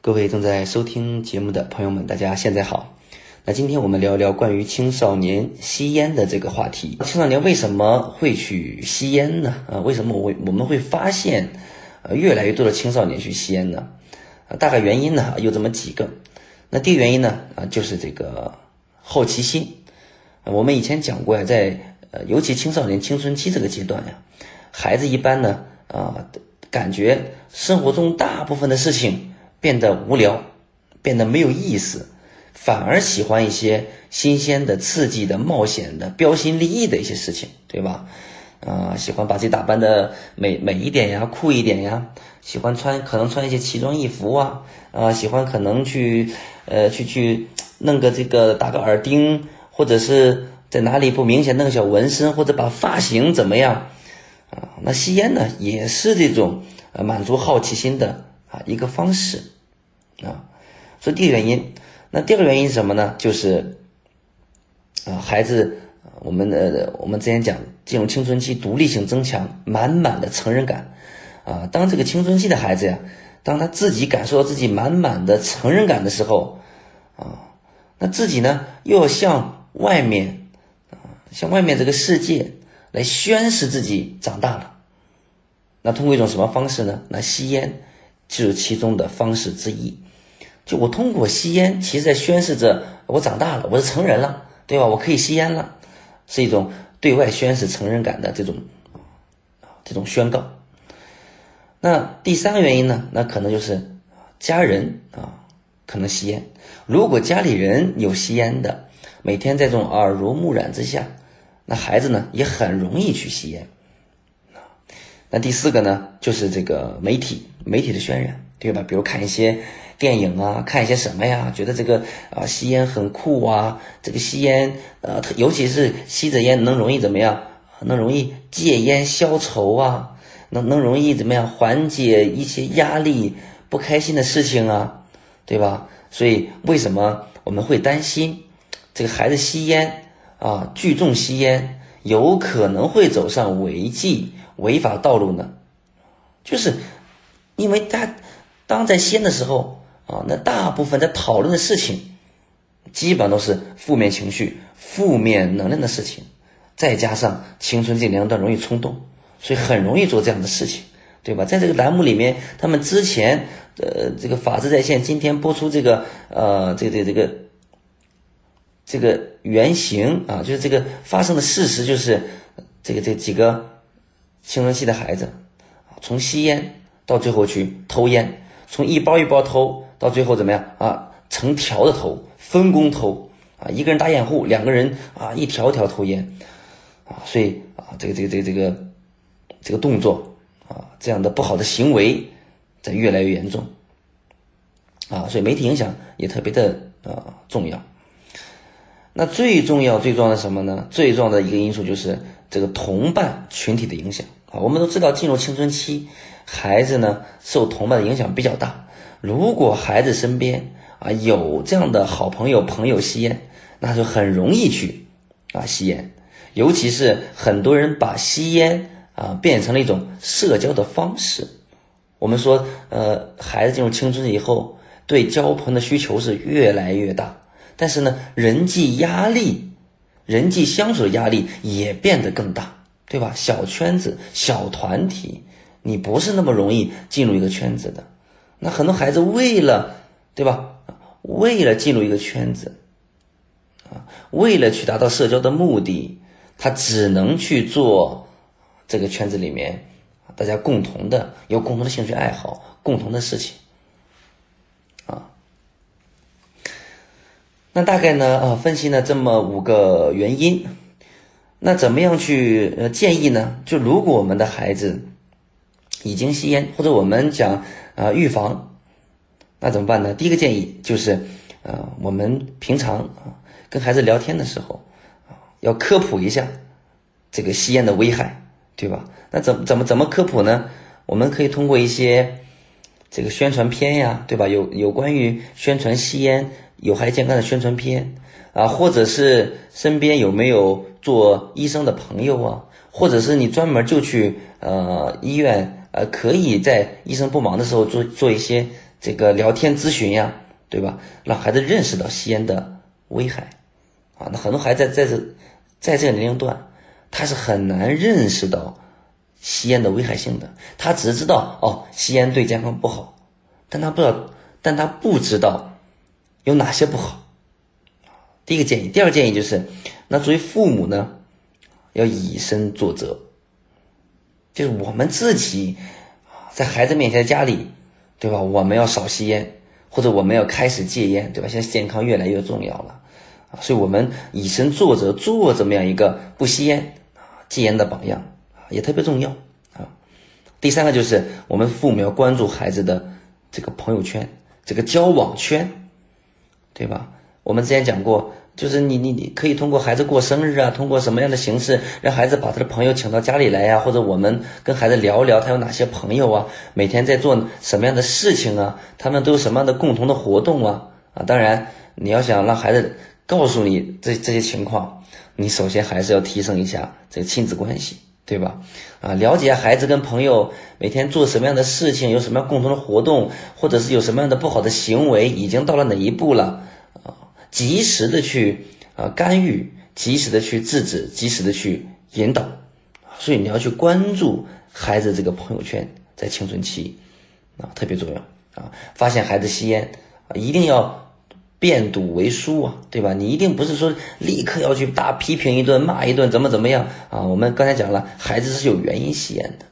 各位正在收听节目的朋友们，大家现在好。那今天我们聊一聊关于青少年吸烟的这个话题。青少年为什么会去吸烟呢？啊，为什么我会我们会发现，呃，越来越多的青少年去吸烟呢？啊，大概原因呢有这么几个。那第一个原因呢，啊，就是这个好奇心。我们以前讲过呀，在呃，尤其青少年青春期这个阶段呀，孩子一般呢，啊，感觉生活中大部分的事情。变得无聊，变得没有意思，反而喜欢一些新鲜的、刺激的、冒险的、标新立异的一些事情，对吧？啊，喜欢把自己打扮的美美一点呀，酷一点呀，喜欢穿可能穿一些奇装异服啊，啊，喜欢可能去呃去去弄个这个打个耳钉，或者是在哪里不明显弄个小纹身，或者把发型怎么样啊？那吸烟呢，也是这种呃满足好奇心的。啊，一个方式，啊，所以第一个原因，那第二个原因是什么呢？就是，啊，孩子，我们呃，我们之前讲进入青春期，独立性增强，满满的成人感，啊，当这个青春期的孩子呀，当他自己感受到自己满满的成人感的时候，啊，那自己呢又要向外面，啊，向外面这个世界来宣示自己长大了，那通过一种什么方式呢？那吸烟。就是其中的方式之一，就我通过吸烟，其实在宣示着我长大了，我是成人了，对吧？我可以吸烟了，是一种对外宣示成人感的这种这种宣告。那第三个原因呢？那可能就是家人啊，可能吸烟。如果家里人有吸烟的，每天在这种耳濡目染之下，那孩子呢也很容易去吸烟。那第四个呢，就是这个媒体媒体的渲染，对吧？比如看一些电影啊，看一些什么呀，觉得这个啊吸烟很酷啊，这个吸烟呃，尤其是吸着烟能容易怎么样？能容易戒烟消愁啊，能能容易怎么样？缓解一些压力、不开心的事情啊，对吧？所以为什么我们会担心这个孩子吸烟啊，聚众吸烟，有可能会走上违纪？违法道路呢，就是因为他当在吸烟的时候啊，那大部分在讨论的事情，基本都是负面情绪、负面能量的事情，再加上青春这两段容易冲动，所以很容易做这样的事情，对吧？在这个栏目里面，他们之前呃这个法治在线今天播出这个呃这这这个这个原型啊，就是这个发生的事实，就是这个这几个。青春期的孩子，从吸烟到最后去偷烟，从一包一包偷到最后怎么样啊？成条的偷，分工偷啊！一个人打掩护，两个人啊一条条偷烟啊！所以啊，这个这个这个这个这个动作啊，这样的不好的行为在越来越严重啊！所以媒体影响也特别的啊重要。那最重要最重要的什么呢？最重要的一个因素就是这个同伴群体的影响。啊，我们都知道，进入青春期，孩子呢受同伴的影响比较大。如果孩子身边啊有这样的好朋友、朋友吸烟，那就很容易去啊吸烟。尤其是很多人把吸烟啊变成了一种社交的方式。我们说，呃，孩子进入青春以后，对交朋友的需求是越来越大，但是呢，人际压力、人际相处的压力也变得更大。对吧？小圈子、小团体，你不是那么容易进入一个圈子的。那很多孩子为了，对吧？为了进入一个圈子，啊，为了去达到社交的目的，他只能去做这个圈子里面大家共同的、有共同的兴趣爱好、共同的事情，啊。那大概呢，啊，分析了这么五个原因。那怎么样去呃建议呢？就如果我们的孩子已经吸烟，或者我们讲啊预防，那怎么办呢？第一个建议就是，呃，我们平常啊跟孩子聊天的时候啊，要科普一下这个吸烟的危害，对吧？那怎怎么怎么科普呢？我们可以通过一些这个宣传片呀，对吧？有有关于宣传吸烟有害健康的宣传片。啊，或者是身边有没有做医生的朋友啊？或者是你专门就去呃医院呃，可以在医生不忙的时候做做一些这个聊天咨询呀，对吧？让孩子认识到吸烟的危害啊。那很多孩子在这在这个年龄段，他是很难认识到吸烟的危害性的。他只知道哦，吸烟对健康不好，但他不知道，但他不知道有哪些不好。第一个建议，第二个建议就是，那作为父母呢，要以身作则，就是我们自己在孩子面前，家里。对吧？我们要少吸烟，或者我们要开始戒烟，对吧？现在健康越来越重要了，所以我们以身作则，做这么样一个不吸烟啊、戒烟的榜样，也特别重要啊。第三个就是我们父母要关注孩子的这个朋友圈、这个交往圈，对吧？我们之前讲过。就是你你你可以通过孩子过生日啊，通过什么样的形式让孩子把他的朋友请到家里来呀，或者我们跟孩子聊一聊他有哪些朋友啊，每天在做什么样的事情啊，他们都有什么样的共同的活动啊啊！当然，你要想让孩子告诉你这这些情况，你首先还是要提升一下这个亲子关系，对吧？啊，了解孩子跟朋友每天做什么样的事情，有什么样共同的活动，或者是有什么样的不好的行为，已经到了哪一步了。及时的去啊干预，及时的去制止，及时的去引导，所以你要去关注孩子这个朋友圈，在青春期啊特别重要啊。发现孩子吸烟啊，一定要变赌为输啊，对吧？你一定不是说立刻要去大批评一顿，骂一顿，怎么怎么样啊？我们刚才讲了，孩子是有原因吸烟的。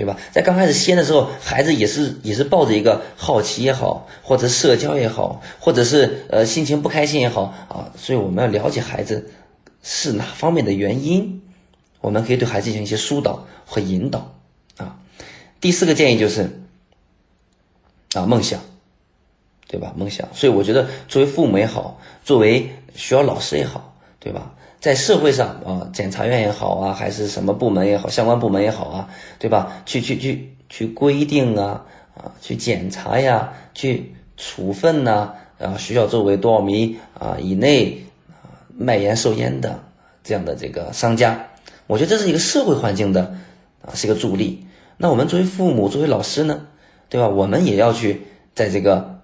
对吧？在刚开始吸烟的时候，孩子也是也是抱着一个好奇也好，或者社交也好，或者是呃心情不开心也好啊，所以我们要了解孩子是哪方面的原因，我们可以对孩子进行一些疏导和引导啊。第四个建议就是啊梦想，对吧？梦想，所以我觉得作为父母也好，作为学校老师也好，对吧？在社会上啊，检察院也好啊，还是什么部门也好，相关部门也好啊，对吧？去去去去规定啊啊，去检查呀，去处分呐啊，学校周围多少米啊以内啊卖烟售烟的这样的这个商家，我觉得这是一个社会环境的啊，是一个助力。那我们作为父母，作为老师呢，对吧？我们也要去在这个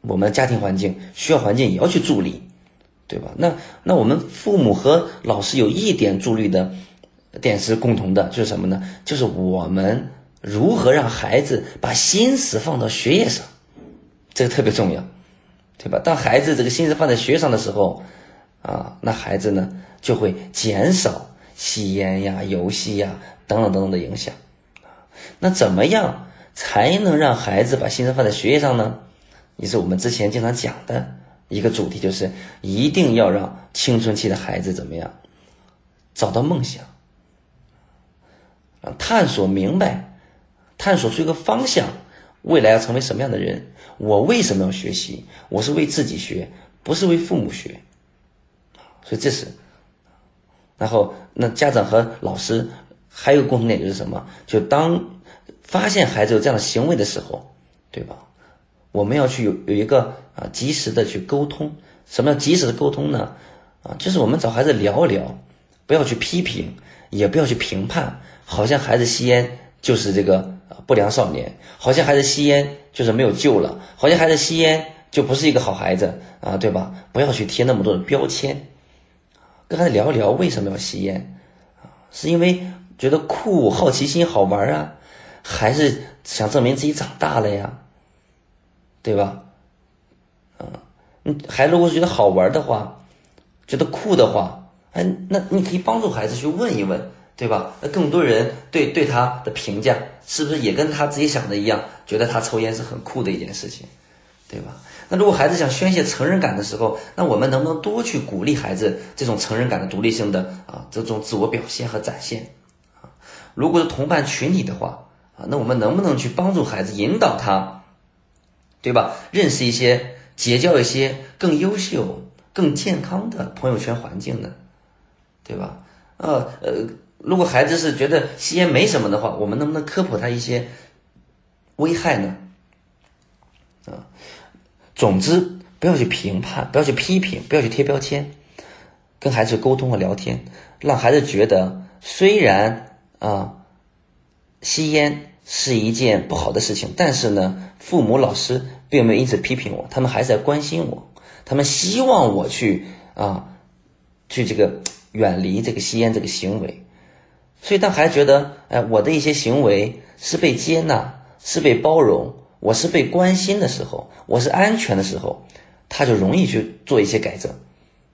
我们家庭环境、学校环境也要去助力。对吧？那那我们父母和老师有一点助力的点是共同的，就是什么呢？就是我们如何让孩子把心思放到学业上，这个特别重要，对吧？当孩子这个心思放在学上的时候，啊，那孩子呢就会减少吸烟呀、游戏呀等等等等的影响。那怎么样才能让孩子把心思放在学业上呢？也是我们之前经常讲的。一个主题就是一定要让青春期的孩子怎么样找到梦想，啊，探索明白，探索出一个方向，未来要成为什么样的人？我为什么要学习？我是为自己学，不是为父母学，所以这是。然后，那家长和老师还有共同点就是什么？就当发现孩子有这样的行为的时候，对吧？我们要去有有一个啊及时的去沟通，什么叫及时的沟通呢？啊，就是我们找孩子聊一聊，不要去批评，也不要去评判，好像孩子吸烟就是这个不良少年，好像孩子吸烟就是没有救了，好像孩子吸烟就不是一个好孩子啊，对吧？不要去贴那么多的标签，跟孩子聊一聊为什么要吸烟啊？是因为觉得酷、好奇心、好玩啊，还是想证明自己长大了呀？对吧？嗯，孩子如果是觉得好玩的话，觉得酷的话，哎，那你可以帮助孩子去问一问，对吧？那更多人对对他的评价是不是也跟他自己想的一样，觉得他抽烟是很酷的一件事情，对吧？那如果孩子想宣泄成人感的时候，那我们能不能多去鼓励孩子这种成人感的独立性的啊这种自我表现和展现？啊，如果是同伴群体的话，啊，那我们能不能去帮助孩子引导他？对吧？认识一些，结交一些更优秀、更健康的朋友圈环境呢？对吧？呃呃，如果孩子是觉得吸烟没什么的话，我们能不能科普他一些危害呢？啊，总之不要去评判，不要去批评，不要去贴标签，跟孩子沟通和聊天，让孩子觉得虽然啊吸烟。是一件不好的事情，但是呢，父母老师并没有因此批评我，他们还是在关心我，他们希望我去啊，去这个远离这个吸烟这个行为。所以当孩子觉得，哎，我的一些行为是被接纳，是被包容，我是被关心的时候，我是安全的时候，他就容易去做一些改正，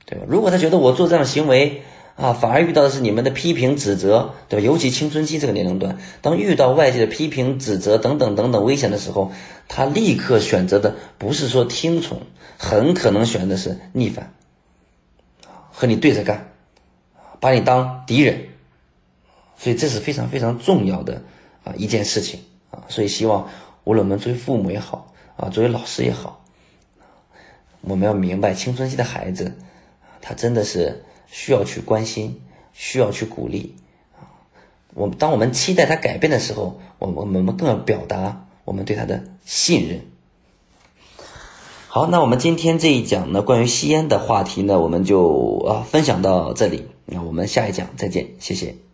对吧？如果他觉得我做这样的行为，啊，反而遇到的是你们的批评指责，对吧？尤其青春期这个年龄段，当遇到外界的批评指责等等等等危险的时候，他立刻选择的不是说听从，很可能选的是逆反，和你对着干，把你当敌人，所以这是非常非常重要的啊一件事情啊，所以希望无论我们作为父母也好啊，作为老师也好，我们要明白青春期的孩子，他真的是。需要去关心，需要去鼓励，啊，我们当我们期待他改变的时候，我们我们更要表达我们对他的信任。好，那我们今天这一讲呢，关于吸烟的话题呢，我们就啊分享到这里，那我们下一讲再见，谢谢。